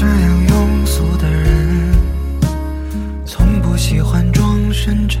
这样庸俗的人，从不喜欢装深沉。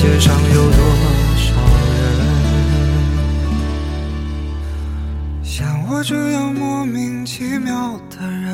世界上有多少人？像我这样莫名其妙的人。